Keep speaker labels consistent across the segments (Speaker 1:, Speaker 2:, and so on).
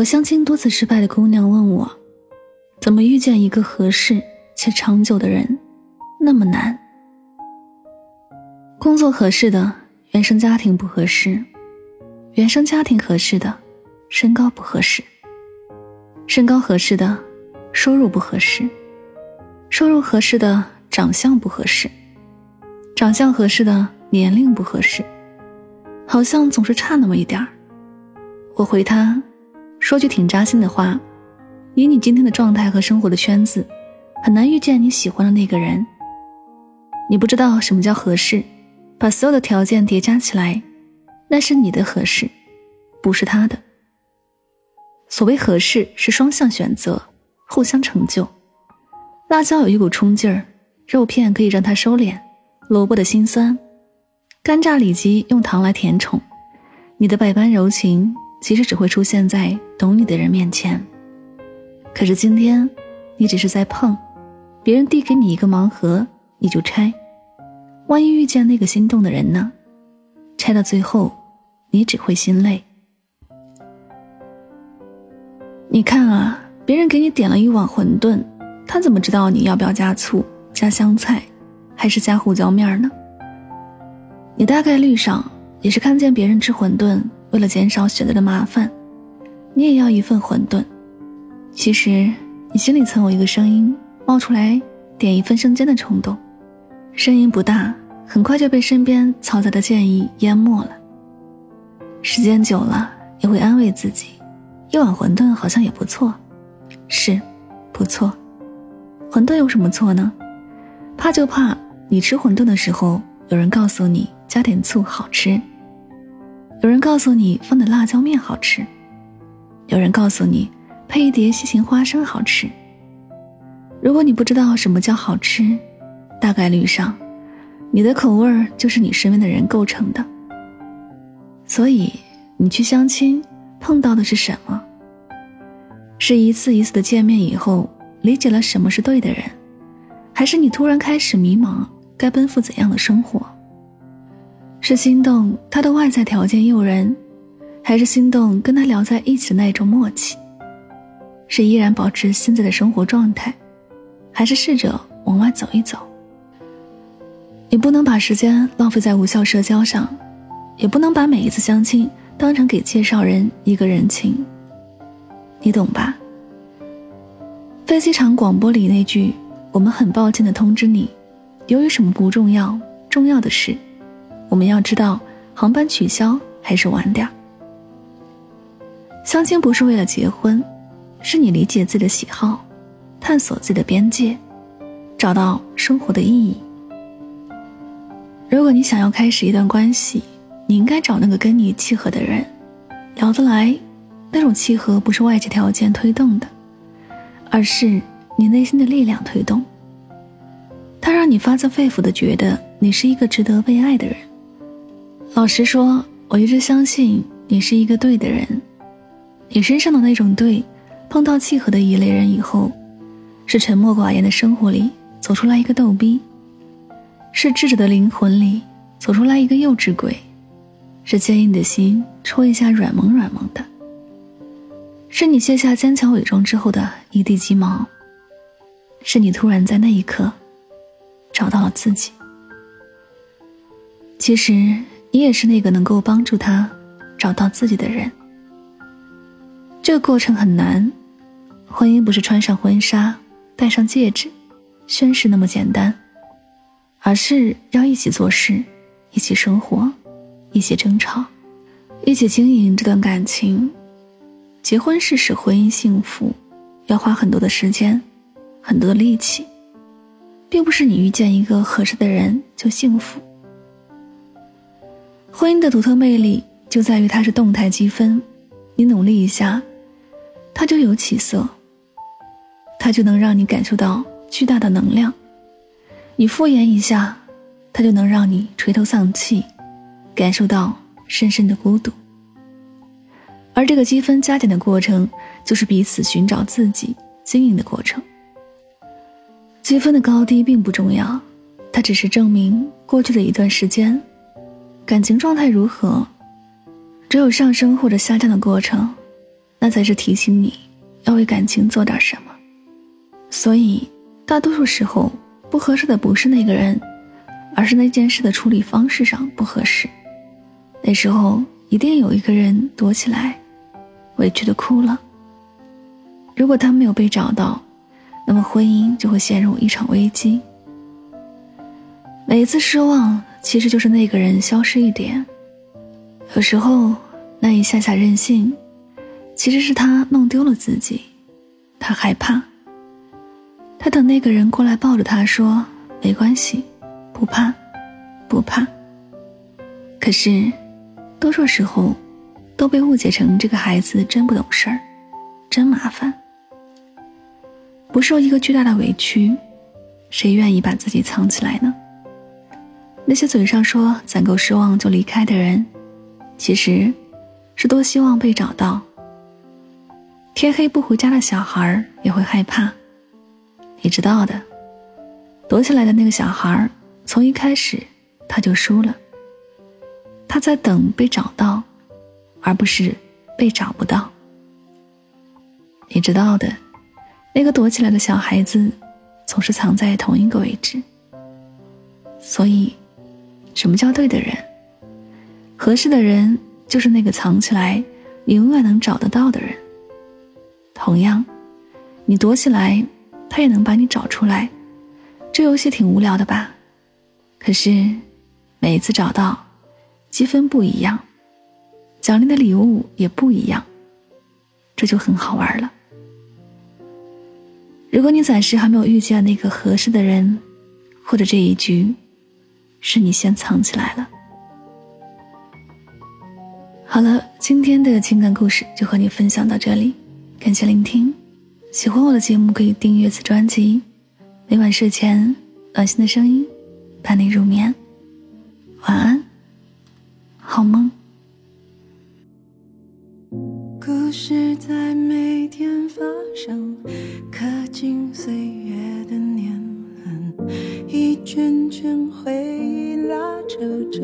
Speaker 1: 个相亲多次失败的姑娘问我：“怎么遇见一个合适且长久的人那么难？工作合适的，原生家庭不合适；原生家庭合适的，身高不合适；身高合适的，收入不合适；收入合适的，长相不合适；长相合适的，年龄不合适。好像总是差那么一点儿。”我回他。说句挺扎心的话，以你今天的状态和生活的圈子，很难遇见你喜欢的那个人。你不知道什么叫合适，把所有的条件叠加起来，那是你的合适，不是他的。所谓合适是双向选择，互相成就。辣椒有一股冲劲儿，肉片可以让它收敛；萝卜的心酸，干榨里脊用糖来填充。你的百般柔情。其实只会出现在懂你的人面前。可是今天，你只是在碰，别人递给你一个盲盒，你就拆。万一遇见那个心动的人呢？拆到最后，你只会心累。你看啊，别人给你点了一碗馄饨，他怎么知道你要不要加醋、加香菜，还是加胡椒面呢？你大概率上也是看见别人吃馄饨。为了减少选择的麻烦，你也要一份馄饨。其实你心里曾有一个声音冒出来，点一份生煎的冲动。声音不大，很快就被身边嘈杂的建议淹没了。时间久了，也会安慰自己，一碗馄饨好像也不错。是，不错。馄饨有什么错呢？怕就怕你吃馄饨的时候，有人告诉你加点醋好吃。有人告诉你放点辣椒面好吃，有人告诉你配一碟西芹花生好吃。如果你不知道什么叫好吃，大概率上，你的口味儿就是你身边的人构成的。所以你去相亲碰到的是什么？是一次一次的见面以后理解了什么是对的人，还是你突然开始迷茫该奔赴怎样的生活？是心动他的外在条件诱人，还是心动跟他聊在一起的那种默契？是依然保持现在的生活状态，还是试着往外走一走？你不能把时间浪费在无效社交上，也不能把每一次相亲当成给介绍人一个人情。你懂吧？飞机场广播里那句“我们很抱歉的通知你，由于什么不重要，重要的是。”我们要知道，航班取消还是晚点相亲不是为了结婚，是你理解自己的喜好，探索自己的边界，找到生活的意义。如果你想要开始一段关系，你应该找那个跟你契合的人，聊得来。那种契合不是外界条件推动的，而是你内心的力量推动。它让你发自肺腑的觉得你是一个值得被爱的人。老实说，我一直相信你是一个对的人。你身上的那种对，碰到契合的一类人以后，是沉默寡言的生活里走出来一个逗逼，是智者的灵魂里走出来一个幼稚鬼，是坚硬的心戳一下软萌软萌的，是你卸下坚强伪装之后的一地鸡毛，是你突然在那一刻找到了自己。其实。你也是那个能够帮助他找到自己的人。这个过程很难，婚姻不是穿上婚纱、戴上戒指、宣誓那么简单，而是要一起做事、一起生活、一起争吵、一起经营这段感情。结婚是使婚姻幸福，要花很多的时间、很多的力气，并不是你遇见一个合适的人就幸福。婚姻的独特魅力就在于它是动态积分，你努力一下，它就有起色，它就能让你感受到巨大的能量；你敷衍一下，它就能让你垂头丧气，感受到深深的孤独。而这个积分加减的过程，就是彼此寻找自己、经营的过程。积分的高低并不重要，它只是证明过去的一段时间，感情状态如何。只有上升或者下降的过程，那才是提醒你要为感情做点什么。所以，大多数时候不合适的不是那个人，而是那件事的处理方式上不合适。那时候一定有一个人躲起来。委屈的哭了。如果他没有被找到，那么婚姻就会陷入一场危机。每一次失望，其实就是那个人消失一点。有时候，那一下下任性，其实是他弄丢了自己。他害怕，他等那个人过来抱着他说：“没关系，不怕，不怕。”可是，多数时候。都被误解成这个孩子真不懂事儿，真麻烦。不受一个巨大的委屈，谁愿意把自己藏起来呢？那些嘴上说攒够失望就离开的人，其实是多希望被找到。天黑不回家的小孩也会害怕，你知道的。躲起来的那个小孩，从一开始他就输了。他在等被找到。而不是被找不到。你知道的，那个躲起来的小孩子，总是藏在同一个位置。所以，什么叫对的人？合适的人就是那个藏起来，你永远能找得到的人。同样，你躲起来，他也能把你找出来。这游戏挺无聊的吧？可是，每一次找到，积分不一样。奖励的礼物也不一样，这就很好玩了。如果你暂时还没有遇见那个合适的人，或者这一局是你先藏起来了。好了，今天的情感故事就和你分享到这里，感谢聆听。喜欢我的节目可以订阅此专辑，每晚睡前暖心的声音伴你入眠，晚安，好梦。
Speaker 2: 故事在每天发生，刻进岁月的年轮，一圈圈回忆拉扯着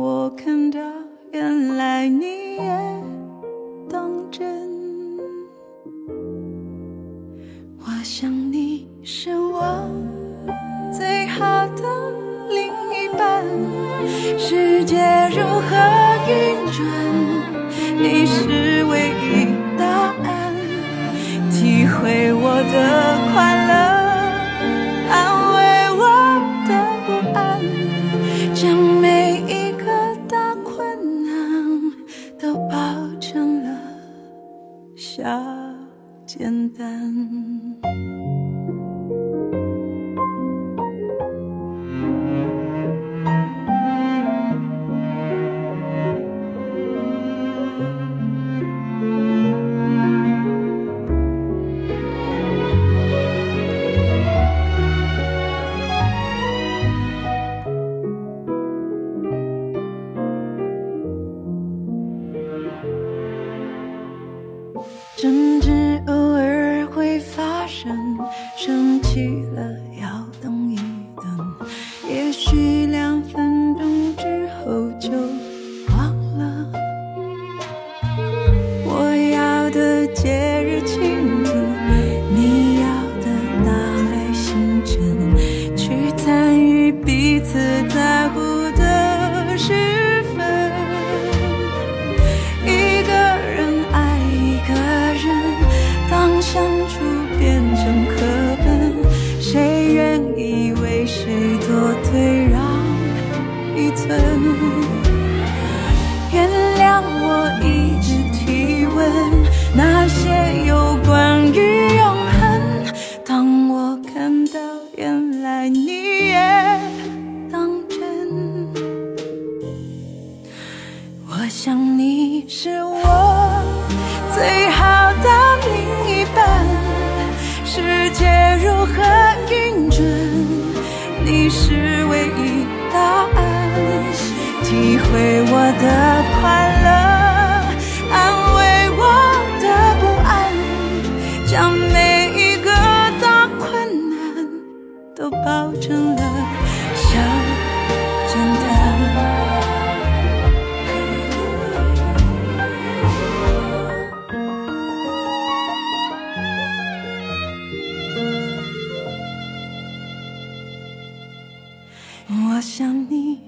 Speaker 2: 我看到原来你也当真。我想你是我最好的另一半。世界如何与升起了想你。